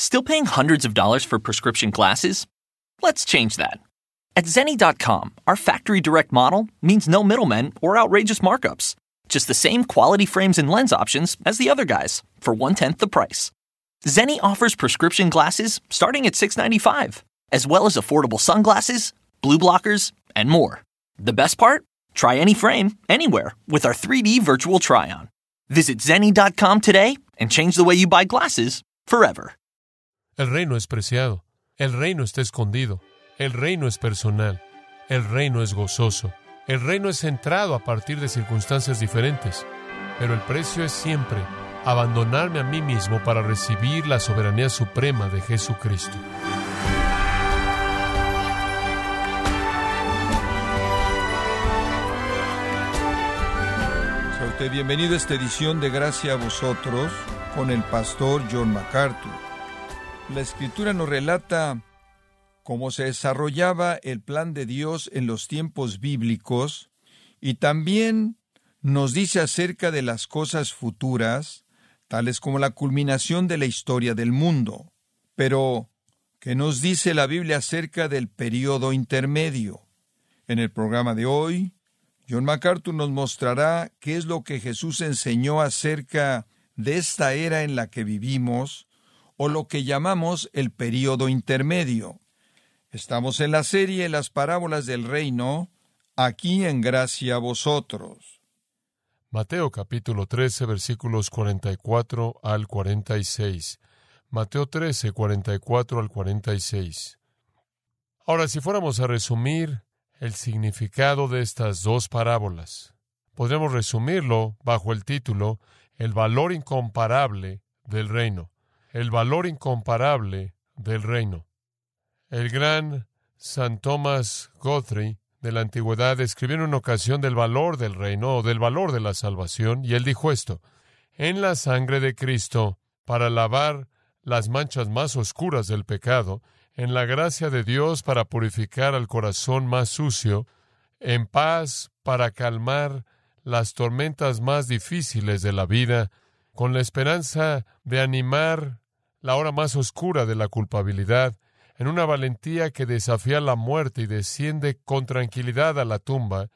Still paying hundreds of dollars for prescription glasses? Let's change that. At Zenni.com, our factory direct model means no middlemen or outrageous markups. Just the same quality frames and lens options as the other guys for one tenth the price. Zenni offers prescription glasses starting at $6.95, as well as affordable sunglasses, blue blockers, and more. The best part? Try any frame, anywhere, with our 3D virtual try on. Visit Zenni.com today and change the way you buy glasses forever. El reino es preciado, el reino está escondido, el reino es personal, el reino es gozoso, el reino es centrado a partir de circunstancias diferentes, pero el precio es siempre abandonarme a mí mismo para recibir la soberanía suprema de Jesucristo. Usted bienvenido a esta edición de Gracia a vosotros con el pastor John MacArthur. La escritura nos relata cómo se desarrollaba el plan de Dios en los tiempos bíblicos y también nos dice acerca de las cosas futuras, tales como la culminación de la historia del mundo. Pero, ¿qué nos dice la Biblia acerca del periodo intermedio? En el programa de hoy, John MacArthur nos mostrará qué es lo que Jesús enseñó acerca de esta era en la que vivimos, o lo que llamamos el período intermedio. Estamos en la serie Las parábolas del reino, aquí en gracia a vosotros. Mateo capítulo 13 versículos 44 al 46. Mateo 13, 44 al 46. Ahora, si fuéramos a resumir el significado de estas dos parábolas, podríamos resumirlo bajo el título El valor incomparable del reino. El valor incomparable del reino. El gran San Thomas Guthrie de la antigüedad escribió en una ocasión del valor del reino o del valor de la salvación, y él dijo esto, en la sangre de Cristo, para lavar las manchas más oscuras del pecado, en la gracia de Dios para purificar al corazón más sucio, en paz para calmar las tormentas más difíciles de la vida, con la esperanza de animar la hora más oscura de la culpabilidad, en una valentía que desafía la muerte y desciende con tranquilidad a la tumba,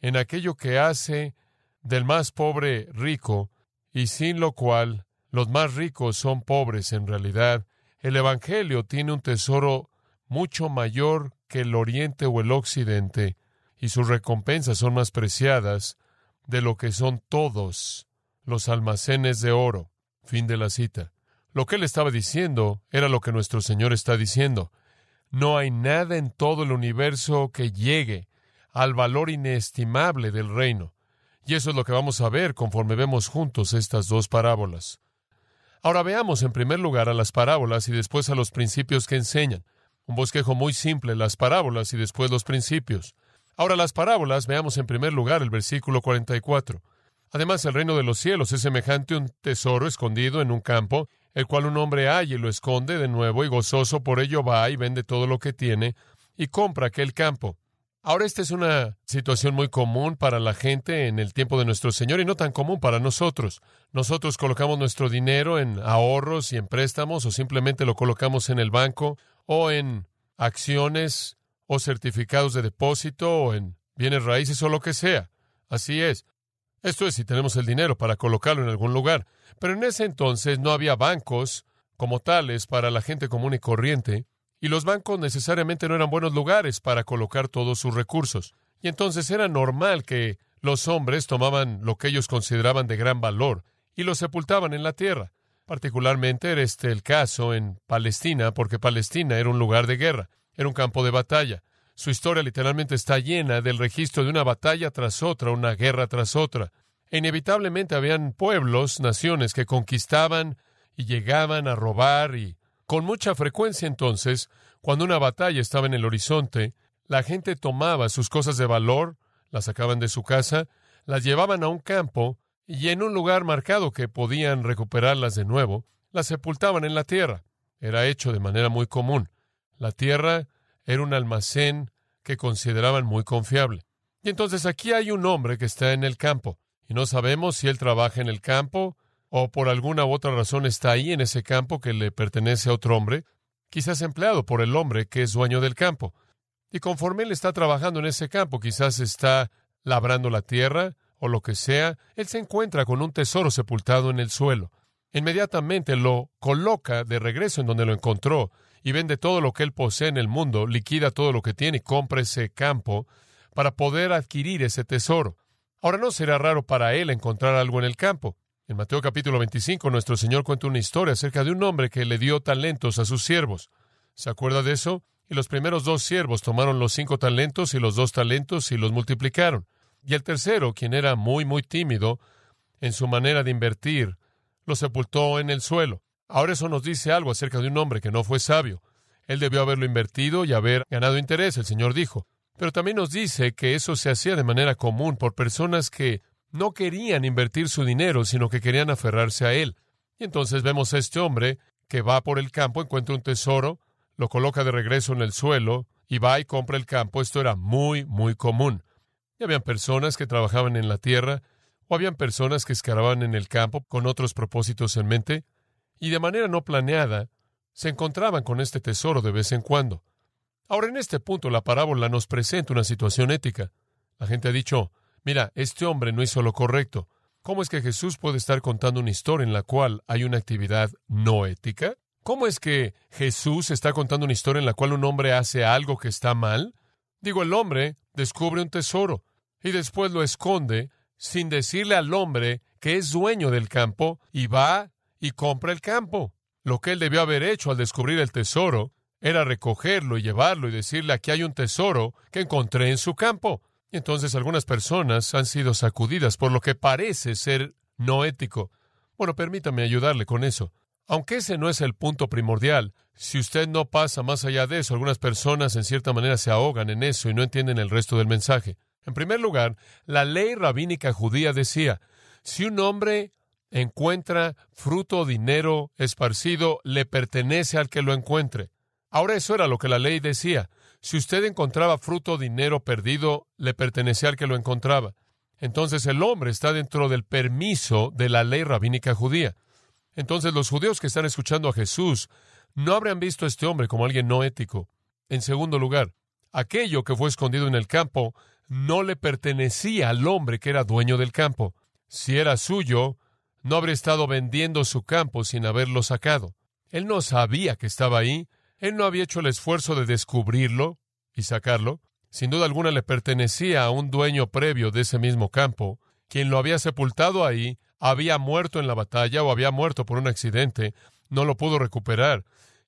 en aquello que hace del más pobre rico, y sin lo cual los más ricos son pobres en realidad, el Evangelio tiene un tesoro mucho mayor que el Oriente o el Occidente, y sus recompensas son más preciadas de lo que son todos los almacenes de oro. Fin de la cita. Lo que él estaba diciendo era lo que nuestro Señor está diciendo. No hay nada en todo el universo que llegue al valor inestimable del reino. Y eso es lo que vamos a ver conforme vemos juntos estas dos parábolas. Ahora veamos en primer lugar a las parábolas y después a los principios que enseñan. Un bosquejo muy simple, las parábolas y después los principios. Ahora las parábolas, veamos en primer lugar el versículo 44. Además, el reino de los cielos es semejante a un tesoro escondido en un campo, el cual un hombre halla y lo esconde de nuevo y gozoso por ello va y vende todo lo que tiene y compra aquel campo. Ahora esta es una situación muy común para la gente en el tiempo de nuestro Señor y no tan común para nosotros. Nosotros colocamos nuestro dinero en ahorros y en préstamos o simplemente lo colocamos en el banco o en acciones o certificados de depósito o en bienes raíces o lo que sea. Así es. Esto es si tenemos el dinero para colocarlo en algún lugar. Pero en ese entonces no había bancos como tales para la gente común y corriente, y los bancos necesariamente no eran buenos lugares para colocar todos sus recursos. Y entonces era normal que los hombres tomaban lo que ellos consideraban de gran valor y lo sepultaban en la tierra. Particularmente era este el caso en Palestina, porque Palestina era un lugar de guerra, era un campo de batalla. Su historia literalmente está llena del registro de una batalla tras otra, una guerra tras otra. E inevitablemente habían pueblos, naciones que conquistaban y llegaban a robar y Con mucha frecuencia entonces, cuando una batalla estaba en el horizonte, la gente tomaba sus cosas de valor, las sacaban de su casa, las llevaban a un campo y en un lugar marcado que podían recuperarlas de nuevo, las sepultaban en la tierra. Era hecho de manera muy común. La tierra era un almacén que consideraban muy confiable. Y entonces aquí hay un hombre que está en el campo, y no sabemos si él trabaja en el campo o por alguna u otra razón está ahí en ese campo que le pertenece a otro hombre, quizás empleado por el hombre que es dueño del campo. Y conforme él está trabajando en ese campo, quizás está labrando la tierra o lo que sea, él se encuentra con un tesoro sepultado en el suelo. Inmediatamente lo coloca de regreso en donde lo encontró y vende todo lo que él posee en el mundo, liquida todo lo que tiene y compra ese campo para poder adquirir ese tesoro. Ahora no será raro para él encontrar algo en el campo. En Mateo capítulo 25 nuestro Señor cuenta una historia acerca de un hombre que le dio talentos a sus siervos. ¿Se acuerda de eso? Y los primeros dos siervos tomaron los cinco talentos y los dos talentos y los multiplicaron. Y el tercero, quien era muy, muy tímido en su manera de invertir, lo sepultó en el suelo. Ahora eso nos dice algo acerca de un hombre que no fue sabio. Él debió haberlo invertido y haber ganado interés, el Señor dijo. Pero también nos dice que eso se hacía de manera común por personas que no querían invertir su dinero, sino que querían aferrarse a él. Y entonces vemos a este hombre que va por el campo, encuentra un tesoro, lo coloca de regreso en el suelo y va y compra el campo. Esto era muy, muy común. Y habían personas que trabajaban en la tierra o habían personas que escaraban en el campo con otros propósitos en mente, y de manera no planeada se encontraban con este tesoro de vez en cuando. Ahora, en este punto, la parábola nos presenta una situación ética. La gente ha dicho, mira, este hombre no hizo lo correcto. ¿Cómo es que Jesús puede estar contando una historia en la cual hay una actividad no ética? ¿Cómo es que Jesús está contando una historia en la cual un hombre hace algo que está mal? Digo, el hombre descubre un tesoro y después lo esconde sin decirle al hombre que es dueño del campo y va y compra el campo. Lo que él debió haber hecho al descubrir el tesoro era recogerlo y llevarlo y decirle aquí hay un tesoro que encontré en su campo. Y entonces algunas personas han sido sacudidas por lo que parece ser no ético. Bueno, permítame ayudarle con eso. Aunque ese no es el punto primordial, si usted no pasa más allá de eso, algunas personas en cierta manera se ahogan en eso y no entienden el resto del mensaje. En primer lugar, la ley rabínica judía decía, si un hombre encuentra fruto o dinero esparcido, le pertenece al que lo encuentre. Ahora eso era lo que la ley decía. Si usted encontraba fruto o dinero perdido, le pertenecía al que lo encontraba. Entonces el hombre está dentro del permiso de la ley rabínica judía. Entonces los judíos que están escuchando a Jesús no habrían visto a este hombre como alguien no ético. En segundo lugar, aquello que fue escondido en el campo no le pertenecía al hombre que era dueño del campo. Si era suyo, no habría estado vendiendo su campo sin haberlo sacado. Él no sabía que estaba ahí, él no había hecho el esfuerzo de descubrirlo y sacarlo. Sin duda alguna le pertenecía a un dueño previo de ese mismo campo, quien lo había sepultado ahí, había muerto en la batalla o había muerto por un accidente, no lo pudo recuperar.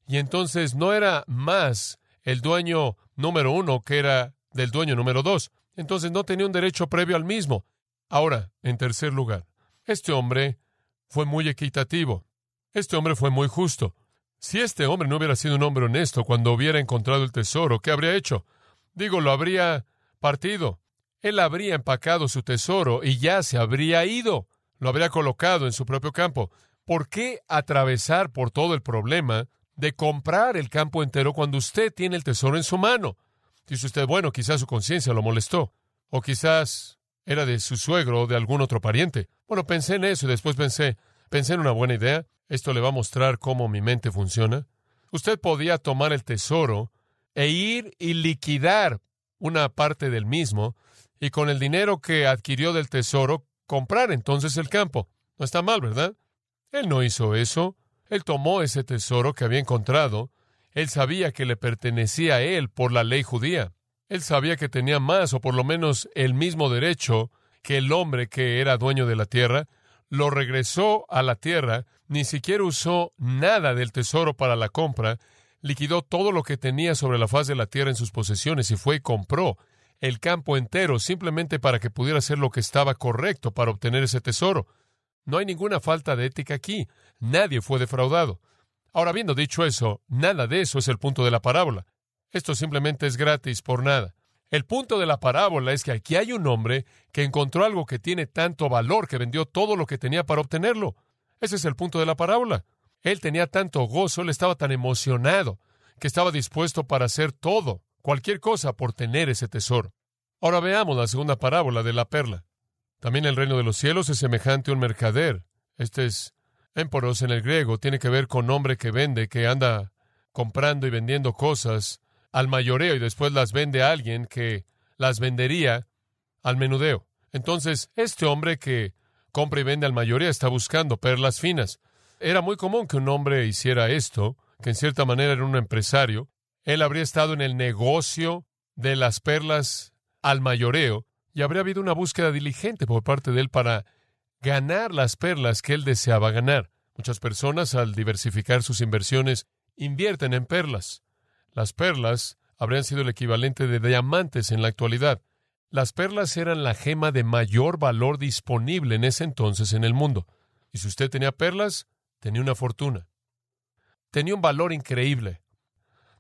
Y entonces no era más el dueño número uno que era del dueño número dos. Entonces no tenía un derecho previo al mismo. Ahora, en tercer lugar, este hombre fue muy equitativo. Este hombre fue muy justo. Si este hombre no hubiera sido un hombre honesto cuando hubiera encontrado el tesoro, ¿qué habría hecho? Digo, lo habría partido. Él habría empacado su tesoro y ya se habría ido. Lo habría colocado en su propio campo. ¿Por qué atravesar por todo el problema de comprar el campo entero cuando usted tiene el tesoro en su mano? Dice usted, bueno, quizás su conciencia lo molestó, o quizás era de su suegro o de algún otro pariente. Bueno, pensé en eso y después pensé, pensé en una buena idea. Esto le va a mostrar cómo mi mente funciona. Usted podía tomar el tesoro e ir y liquidar una parte del mismo y con el dinero que adquirió del tesoro comprar entonces el campo. No está mal, ¿verdad? Él no hizo eso. Él tomó ese tesoro que había encontrado él sabía que le pertenecía a él por la ley judía. Él sabía que tenía más o por lo menos el mismo derecho que el hombre que era dueño de la tierra. Lo regresó a la tierra, ni siquiera usó nada del tesoro para la compra, liquidó todo lo que tenía sobre la faz de la tierra en sus posesiones y fue y compró el campo entero simplemente para que pudiera hacer lo que estaba correcto para obtener ese tesoro. No hay ninguna falta de ética aquí. Nadie fue defraudado. Ahora, habiendo dicho eso, nada de eso es el punto de la parábola. Esto simplemente es gratis por nada. El punto de la parábola es que aquí hay un hombre que encontró algo que tiene tanto valor que vendió todo lo que tenía para obtenerlo. Ese es el punto de la parábola. Él tenía tanto gozo, él estaba tan emocionado, que estaba dispuesto para hacer todo, cualquier cosa por tener ese tesoro. Ahora veamos la segunda parábola de la perla. También el reino de los cielos es semejante a un mercader. Este es émporos en el griego, tiene que ver con hombre que vende, que anda comprando y vendiendo cosas al mayoreo y después las vende a alguien que las vendería al menudeo. Entonces, este hombre que compra y vende al mayoreo está buscando perlas finas. Era muy común que un hombre hiciera esto, que en cierta manera era un empresario. Él habría estado en el negocio de las perlas al mayoreo y habría habido una búsqueda diligente por parte de él para ganar las perlas que él deseaba ganar. Muchas personas, al diversificar sus inversiones, invierten en perlas. Las perlas habrían sido el equivalente de diamantes en la actualidad. Las perlas eran la gema de mayor valor disponible en ese entonces en el mundo. Y si usted tenía perlas, tenía una fortuna. Tenía un valor increíble.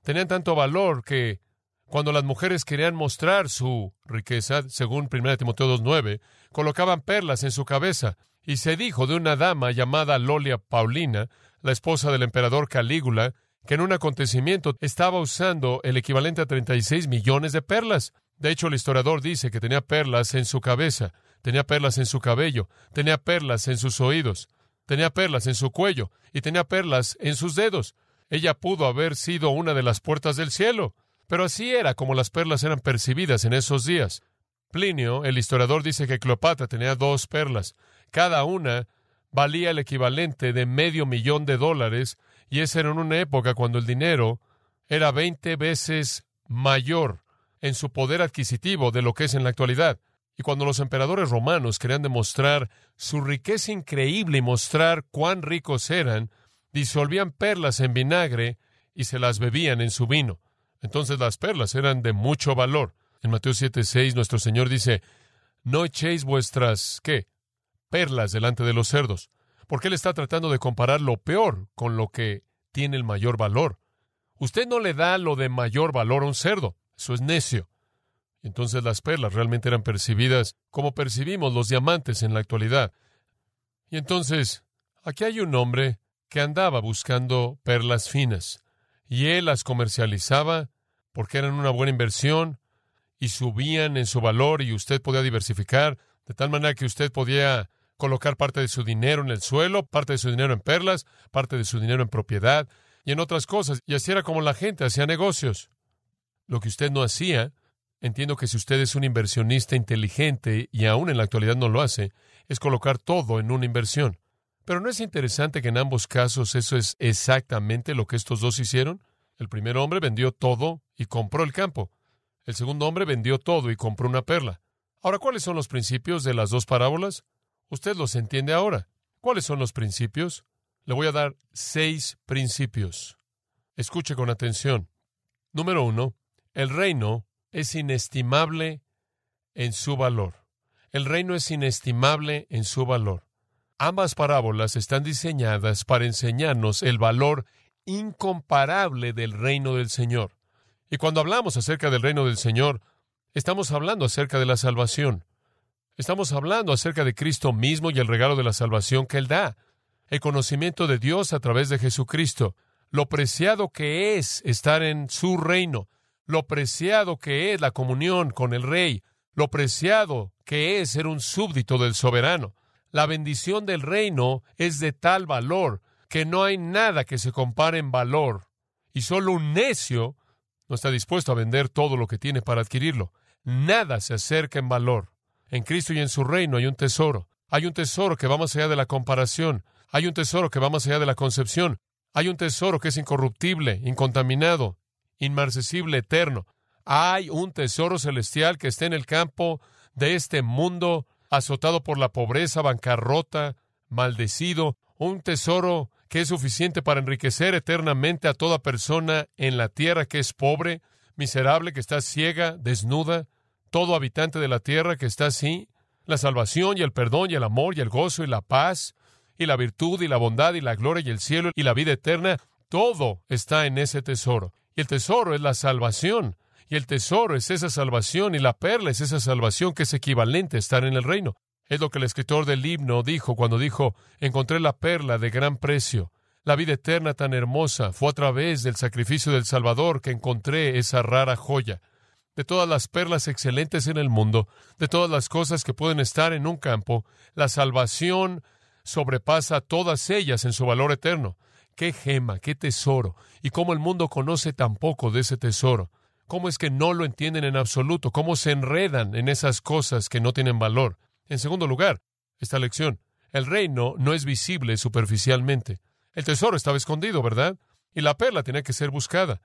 Tenían tanto valor que cuando las mujeres querían mostrar su riqueza, según 1 Timoteo 2.9, colocaban perlas en su cabeza. Y se dijo de una dama llamada Lolia Paulina, la esposa del emperador Calígula, que en un acontecimiento estaba usando el equivalente a 36 millones de perlas. De hecho, el historiador dice que tenía perlas en su cabeza, tenía perlas en su cabello, tenía perlas en sus oídos. Tenía perlas en su cuello y tenía perlas en sus dedos. Ella pudo haber sido una de las puertas del cielo. Pero así era como las perlas eran percibidas en esos días. Plinio, el historiador, dice que Cleopatra tenía dos perlas. Cada una valía el equivalente de medio millón de dólares, y esa era en una época cuando el dinero era veinte veces mayor en su poder adquisitivo de lo que es en la actualidad. Y cuando los emperadores romanos querían demostrar su riqueza increíble y mostrar cuán ricos eran, disolvían perlas en vinagre y se las bebían en su vino. Entonces las perlas eran de mucho valor. En Mateo 7:6 nuestro Señor dice, no echéis vuestras, ¿qué? Perlas delante de los cerdos. Porque Él está tratando de comparar lo peor con lo que tiene el mayor valor. Usted no le da lo de mayor valor a un cerdo. Eso es necio. Entonces las perlas realmente eran percibidas como percibimos los diamantes en la actualidad. Y entonces, aquí hay un hombre que andaba buscando perlas finas, y él las comercializaba porque eran una buena inversión y subían en su valor y usted podía diversificar, de tal manera que usted podía colocar parte de su dinero en el suelo, parte de su dinero en perlas, parte de su dinero en propiedad y en otras cosas. Y así era como la gente hacía negocios. Lo que usted no hacía Entiendo que si usted es un inversionista inteligente y aún en la actualidad no lo hace, es colocar todo en una inversión. Pero ¿no es interesante que en ambos casos eso es exactamente lo que estos dos hicieron? El primer hombre vendió todo y compró el campo. El segundo hombre vendió todo y compró una perla. Ahora, ¿cuáles son los principios de las dos parábolas? Usted los entiende ahora. ¿Cuáles son los principios? Le voy a dar seis principios. Escuche con atención. Número uno, el reino es inestimable en su valor. El reino es inestimable en su valor. Ambas parábolas están diseñadas para enseñarnos el valor incomparable del reino del Señor. Y cuando hablamos acerca del reino del Señor, estamos hablando acerca de la salvación. Estamos hablando acerca de Cristo mismo y el regalo de la salvación que Él da, el conocimiento de Dios a través de Jesucristo, lo preciado que es estar en su reino, lo preciado que es la comunión con el Rey, lo preciado que es ser un súbdito del soberano. La bendición del reino es de tal valor que no hay nada que se compare en valor, y solo un necio no está dispuesto a vender todo lo que tiene para adquirirlo. Nada se acerca en valor. En Cristo y en su reino hay un tesoro. Hay un tesoro que va más allá de la comparación. Hay un tesoro que va más allá de la concepción. Hay un tesoro que es incorruptible, incontaminado, inmarcesible, eterno. Hay un tesoro celestial que está en el campo de este mundo, azotado por la pobreza, bancarrota, maldecido, un tesoro que es suficiente para enriquecer eternamente a toda persona en la tierra que es pobre, miserable, que está ciega, desnuda, todo habitante de la tierra que está así, la salvación y el perdón y el amor y el gozo y la paz y la virtud y la bondad y la gloria y el cielo y la vida eterna Todo está en ese tesoro. Y el tesoro es la salvación. Y el tesoro es esa salvación y la perla es esa salvación que es equivalente a estar en el reino. Es lo que el escritor del himno dijo cuando dijo, encontré la perla de gran precio. La vida eterna tan hermosa fue a través del sacrificio del Salvador que encontré esa rara joya. De todas las perlas excelentes en el mundo, de todas las cosas que pueden estar en un campo, la salvación sobrepasa todas ellas en su valor eterno. Qué gema, qué tesoro, y cómo el mundo conoce tan poco de ese tesoro. ¿Cómo es que no lo entienden en absoluto? ¿Cómo se enredan en esas cosas que no tienen valor? En segundo lugar, esta lección. El reino no es visible superficialmente. El tesoro estaba escondido, ¿verdad? Y la perla tenía que ser buscada.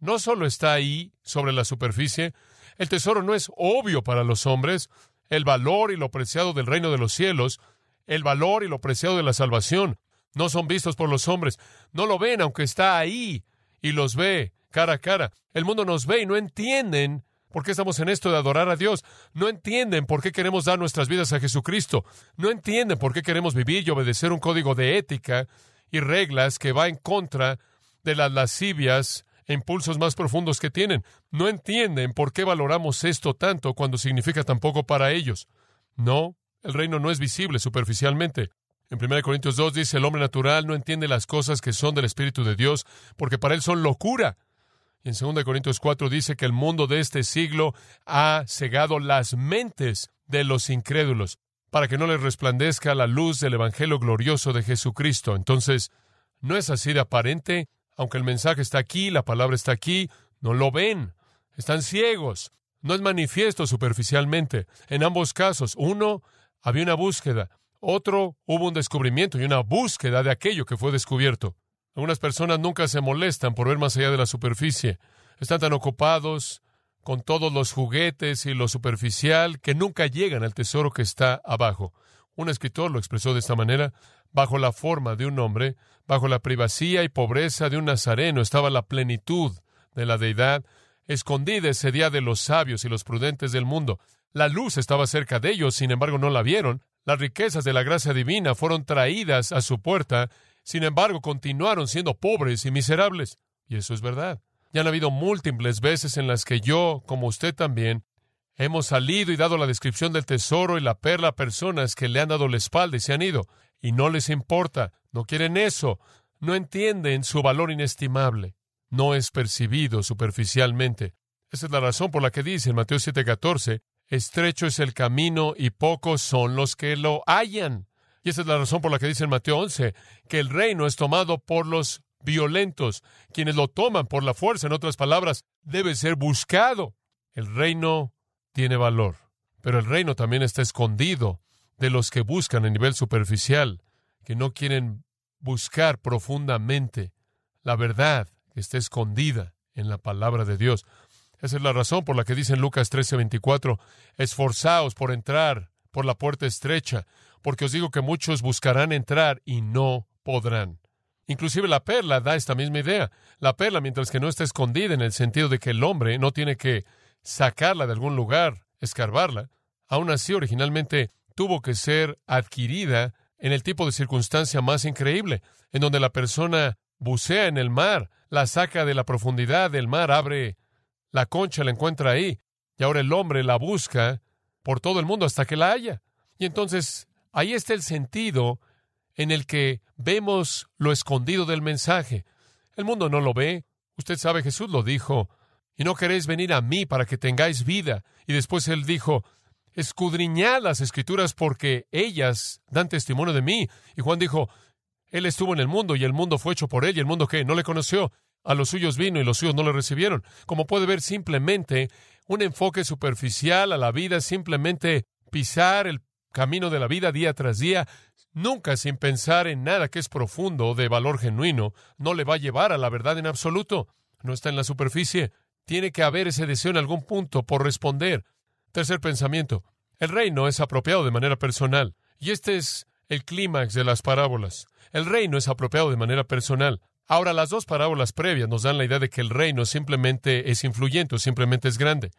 No solo está ahí, sobre la superficie. El tesoro no es obvio para los hombres. El valor y lo preciado del reino de los cielos, el valor y lo preciado de la salvación, no son vistos por los hombres. No lo ven, aunque está ahí y los ve cara a cara. El mundo nos ve y no entienden por qué estamos en esto de adorar a Dios. No entienden por qué queremos dar nuestras vidas a Jesucristo. No entienden por qué queremos vivir y obedecer un código de ética y reglas que va en contra de las lascivias impulsos más profundos que tienen. No entienden por qué valoramos esto tanto cuando significa tan poco para ellos. No, el reino no es visible superficialmente. En 1 Corintios 2 dice, el hombre natural no entiende las cosas que son del Espíritu de Dios, porque para él son locura. Y en 2 Corintios 4 dice que el mundo de este siglo ha cegado las mentes de los incrédulos, para que no les resplandezca la luz del Evangelio glorioso de Jesucristo. Entonces, no es así de aparente, aunque el mensaje está aquí, la palabra está aquí, no lo ven, están ciegos, no es manifiesto superficialmente. En ambos casos, uno, había una búsqueda, otro, hubo un descubrimiento y una búsqueda de aquello que fue descubierto. Algunas personas nunca se molestan por ver más allá de la superficie. Están tan ocupados con todos los juguetes y lo superficial que nunca llegan al tesoro que está abajo. Un escritor lo expresó de esta manera. Bajo la forma de un hombre, bajo la privacía y pobreza de un nazareno estaba la plenitud de la deidad, escondida ese día de los sabios y los prudentes del mundo. La luz estaba cerca de ellos, sin embargo no la vieron. Las riquezas de la gracia divina fueron traídas a su puerta, sin embargo continuaron siendo pobres y miserables. Y eso es verdad. Ya han habido múltiples veces en las que yo, como usted también, hemos salido y dado la descripción del tesoro y la perla a personas que le han dado la espalda y se han ido. Y no les importa, no quieren eso, no entienden su valor inestimable. No es percibido superficialmente. Esa es la razón por la que dice en Mateo 7:14, Estrecho es el camino y pocos son los que lo hallan. Y esa es la razón por la que dice en Mateo 11 que el reino es tomado por los violentos, quienes lo toman por la fuerza. En otras palabras, debe ser buscado. El reino tiene valor, pero el reino también está escondido de los que buscan a nivel superficial, que no quieren buscar profundamente la verdad que está escondida en la palabra de Dios. Esa es la razón por la que dice en Lucas 13:24, esforzaos por entrar por la puerta estrecha, porque os digo que muchos buscarán entrar y no podrán. Inclusive la perla da esta misma idea. La perla, mientras que no está escondida en el sentido de que el hombre no tiene que sacarla de algún lugar, escarbarla, aún así originalmente tuvo que ser adquirida en el tipo de circunstancia más increíble, en donde la persona bucea en el mar, la saca de la profundidad del mar, abre la concha la encuentra ahí. Y ahora el hombre la busca por todo el mundo hasta que la haya. Y entonces ahí está el sentido en el que vemos lo escondido del mensaje. El mundo no lo ve. Usted sabe, Jesús lo dijo. Y no queréis venir a mí para que tengáis vida. Y después él dijo, escudriñad las escrituras porque ellas dan testimonio de mí. Y Juan dijo, él estuvo en el mundo y el mundo fue hecho por él y el mundo que no le conoció. A los suyos vino y los suyos no le recibieron. Como puede ver, simplemente un enfoque superficial a la vida, simplemente pisar el camino de la vida día tras día, nunca sin pensar en nada que es profundo, de valor genuino, no le va a llevar a la verdad en absoluto. No está en la superficie. Tiene que haber ese deseo en algún punto por responder. Tercer pensamiento. El reino es apropiado de manera personal. Y este es el clímax de las parábolas. El reino es apropiado de manera personal. Ahora, las dos parábolas previas nos dan la idea de que el reino simplemente es influyente o simplemente es grande.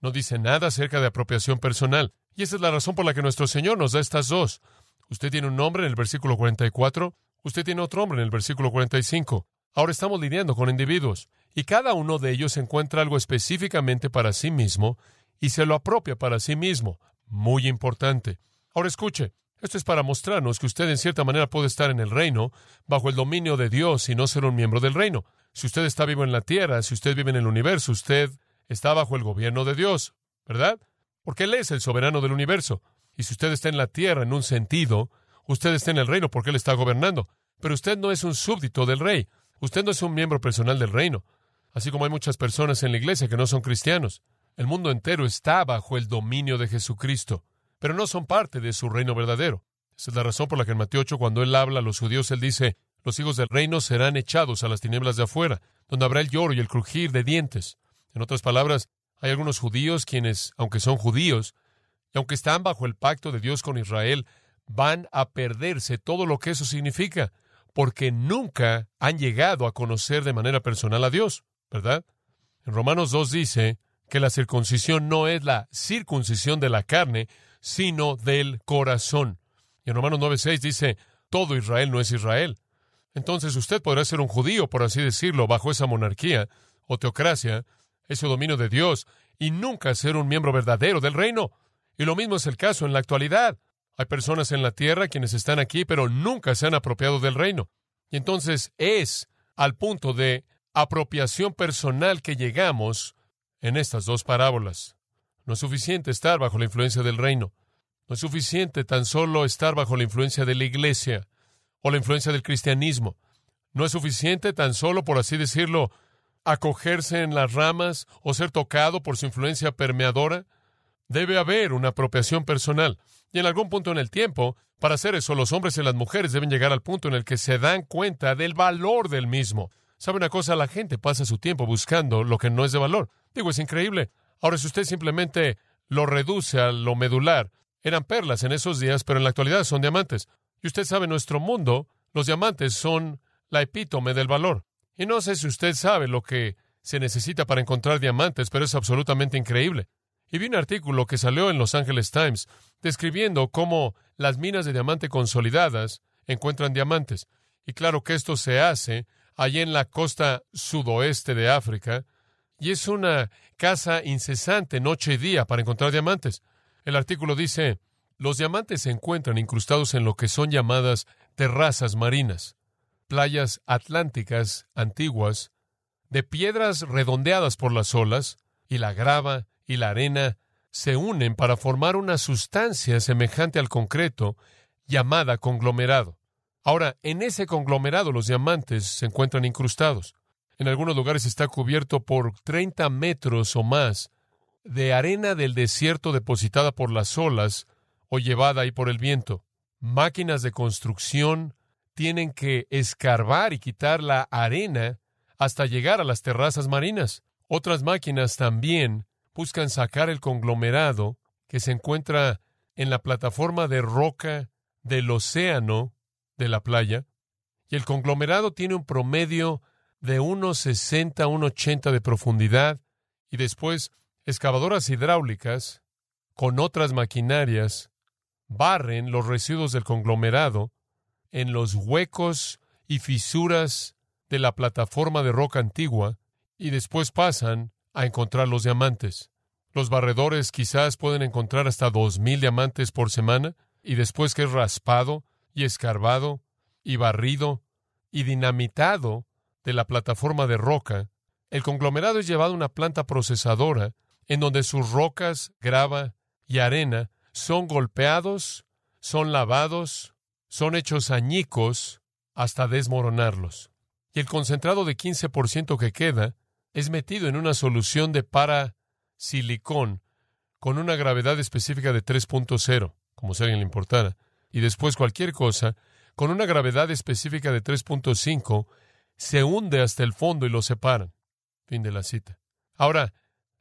No dice nada acerca de apropiación personal. Y esa es la razón por la que nuestro Señor nos da estas dos. Usted tiene un nombre en el versículo 44, usted tiene otro nombre en el versículo 45. Ahora estamos lidiando con individuos y cada uno de ellos encuentra algo específicamente para sí mismo y se lo apropia para sí mismo. Muy importante. Ahora escuche, esto es para mostrarnos que usted en cierta manera puede estar en el reino bajo el dominio de Dios y no ser un miembro del reino. Si usted está vivo en la tierra, si usted vive en el universo, usted está bajo el gobierno de Dios, ¿verdad? Porque Él es el soberano del universo. Y si usted está en la tierra en un sentido, usted está en el reino porque Él está gobernando. Pero usted no es un súbdito del rey. Usted no es un miembro personal del reino. Así como hay muchas personas en la iglesia que no son cristianos. El mundo entero está bajo el dominio de Jesucristo, pero no son parte de su reino verdadero. Esa es la razón por la que en Mateo 8, cuando Él habla a los judíos, Él dice, los hijos del reino serán echados a las tinieblas de afuera, donde habrá el lloro y el crujir de dientes. En otras palabras, hay algunos judíos quienes, aunque son judíos, y aunque están bajo el pacto de Dios con Israel, van a perderse todo lo que eso significa, porque nunca han llegado a conocer de manera personal a Dios, ¿verdad? En Romanos 2 dice que la circuncisión no es la circuncisión de la carne, sino del corazón. Y en Romanos 9.6 dice, todo Israel no es Israel. Entonces usted podrá ser un judío, por así decirlo, bajo esa monarquía o teocracia, ese dominio de Dios, y nunca ser un miembro verdadero del reino. Y lo mismo es el caso en la actualidad. Hay personas en la tierra quienes están aquí, pero nunca se han apropiado del reino. Y entonces es al punto de apropiación personal que llegamos en estas dos parábolas. No es suficiente estar bajo la influencia del reino. No es suficiente tan solo estar bajo la influencia de la iglesia o la influencia del cristianismo. No es suficiente tan solo, por así decirlo, acogerse en las ramas o ser tocado por su influencia permeadora. Debe haber una apropiación personal. Y en algún punto en el tiempo, para hacer eso, los hombres y las mujeres deben llegar al punto en el que se dan cuenta del valor del mismo. ¿Sabe una cosa? La gente pasa su tiempo buscando lo que no es de valor. Digo, es increíble. Ahora, si usted simplemente lo reduce a lo medular, eran perlas en esos días, pero en la actualidad son diamantes. Y usted sabe, en nuestro mundo, los diamantes son la epítome del valor. Y no sé si usted sabe lo que se necesita para encontrar diamantes, pero es absolutamente increíble. Y vi un artículo que salió en Los Angeles Times describiendo cómo las minas de diamante consolidadas encuentran diamantes. Y claro que esto se hace allí en la costa sudoeste de África, y es una caza incesante noche y día para encontrar diamantes. El artículo dice, los diamantes se encuentran incrustados en lo que son llamadas terrazas marinas, playas atlánticas antiguas, de piedras redondeadas por las olas, y la grava y la arena se unen para formar una sustancia semejante al concreto llamada conglomerado. Ahora, en ese conglomerado los diamantes se encuentran incrustados. En algunos lugares está cubierto por 30 metros o más de arena del desierto depositada por las olas o llevada ahí por el viento. Máquinas de construcción tienen que escarbar y quitar la arena hasta llegar a las terrazas marinas. Otras máquinas también buscan sacar el conglomerado que se encuentra en la plataforma de roca del océano de la playa, y el conglomerado tiene un promedio de unos 60 a 80 de profundidad, y después excavadoras hidráulicas con otras maquinarias barren los residuos del conglomerado en los huecos y fisuras de la plataforma de roca antigua y después pasan a encontrar los diamantes. Los barredores quizás pueden encontrar hasta dos mil diamantes por semana, y después que es raspado y escarbado y barrido y dinamitado de la plataforma de roca, el conglomerado es llevado a una planta procesadora en donde sus rocas, grava y arena son golpeados, son lavados, son hechos añicos hasta desmoronarlos. Y el concentrado de 15% que queda es metido en una solución de parasilicón con una gravedad específica de 3.0, como si a alguien le importara, y después cualquier cosa con una gravedad específica de 3.5 se hunde hasta el fondo y lo separan. Fin de la cita. Ahora,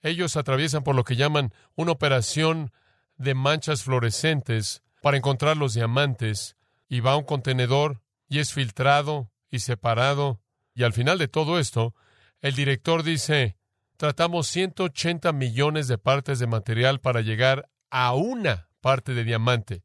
ellos atraviesan por lo que llaman una operación de manchas fluorescentes para encontrar los diamantes y va a un contenedor y es filtrado y separado. Y al final de todo esto, el director dice, tratamos 180 millones de partes de material para llegar a una parte de diamante.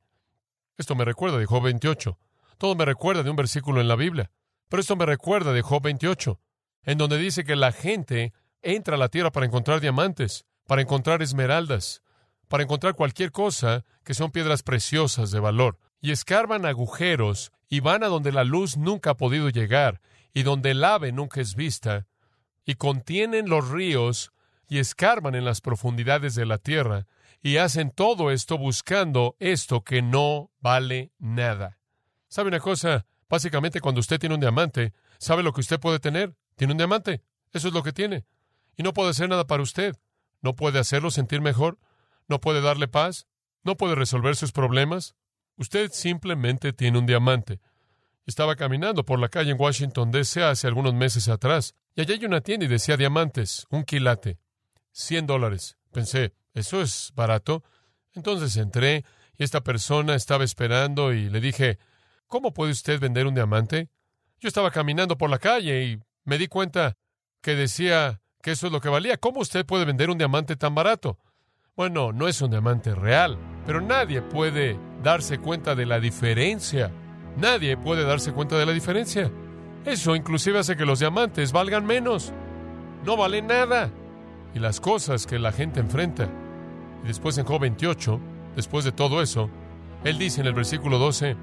Esto me recuerda de Job 28. Todo me recuerda de un versículo en la Biblia. Pero esto me recuerda de Job 28, en donde dice que la gente entra a la tierra para encontrar diamantes, para encontrar esmeraldas, para encontrar cualquier cosa que son piedras preciosas de valor, y escarban agujeros y van a donde la luz nunca ha podido llegar y donde el ave nunca es vista, y contienen los ríos y escarban en las profundidades de la tierra, y hacen todo esto buscando esto que no vale nada. ¿Sabe una cosa? Básicamente cuando usted tiene un diamante, ¿sabe lo que usted puede tener? Tiene un diamante. Eso es lo que tiene. Y no puede hacer nada para usted. No puede hacerlo sentir mejor. No puede darle paz. No puede resolver sus problemas. Usted simplemente tiene un diamante. Estaba caminando por la calle en Washington, D.C. hace algunos meses atrás, y allí hay una tienda y decía diamantes, un quilate, cien dólares. Pensé, ¿eso es barato? Entonces entré y esta persona estaba esperando y le dije, ¿cómo puede usted vender un diamante? Yo estaba caminando por la calle y me di cuenta que decía que eso es lo que valía. ¿Cómo usted puede vender un diamante tan barato? Bueno, no es un diamante real, pero nadie puede darse cuenta de la diferencia. Nadie puede darse cuenta de la diferencia. Eso inclusive hace que los diamantes valgan menos. No valen nada. Y las cosas que la gente enfrenta. Y después en Job 28, después de todo eso, él dice en el versículo 12,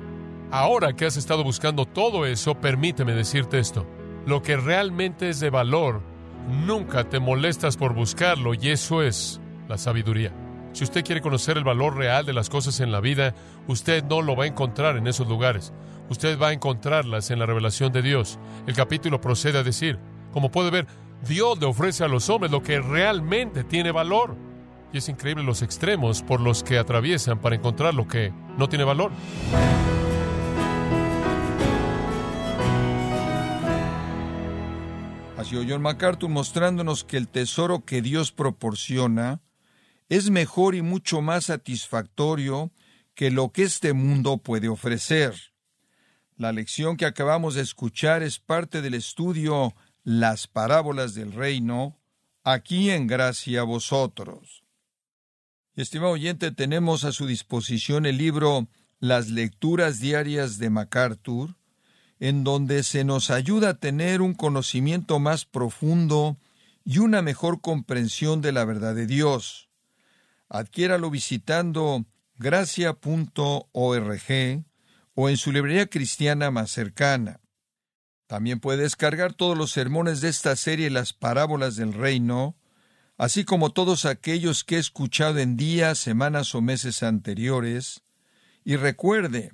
ahora que has estado buscando todo eso, permíteme decirte esto. Lo que realmente es de valor, nunca te molestas por buscarlo y eso es la sabiduría. Si usted quiere conocer el valor real de las cosas en la vida, usted no lo va a encontrar en esos lugares. Usted va a encontrarlas en la revelación de Dios. El capítulo procede a decir, como puede ver, Dios le ofrece a los hombres lo que realmente tiene valor. Y es increíble los extremos por los que atraviesan para encontrar lo que no tiene valor. Oyó John MacArthur mostrándonos que el tesoro que Dios proporciona es mejor y mucho más satisfactorio que lo que este mundo puede ofrecer. La lección que acabamos de escuchar es parte del estudio Las parábolas del reino, aquí en gracia a vosotros. Estimado oyente, tenemos a su disposición el libro Las lecturas diarias de MacArthur, en donde se nos ayuda a tener un conocimiento más profundo y una mejor comprensión de la verdad de Dios adquiéralo visitando gracia.org o en su librería cristiana más cercana. También puede descargar todos los sermones de esta serie Las parábolas del reino, así como todos aquellos que he escuchado en días, semanas o meses anteriores. Y recuerde,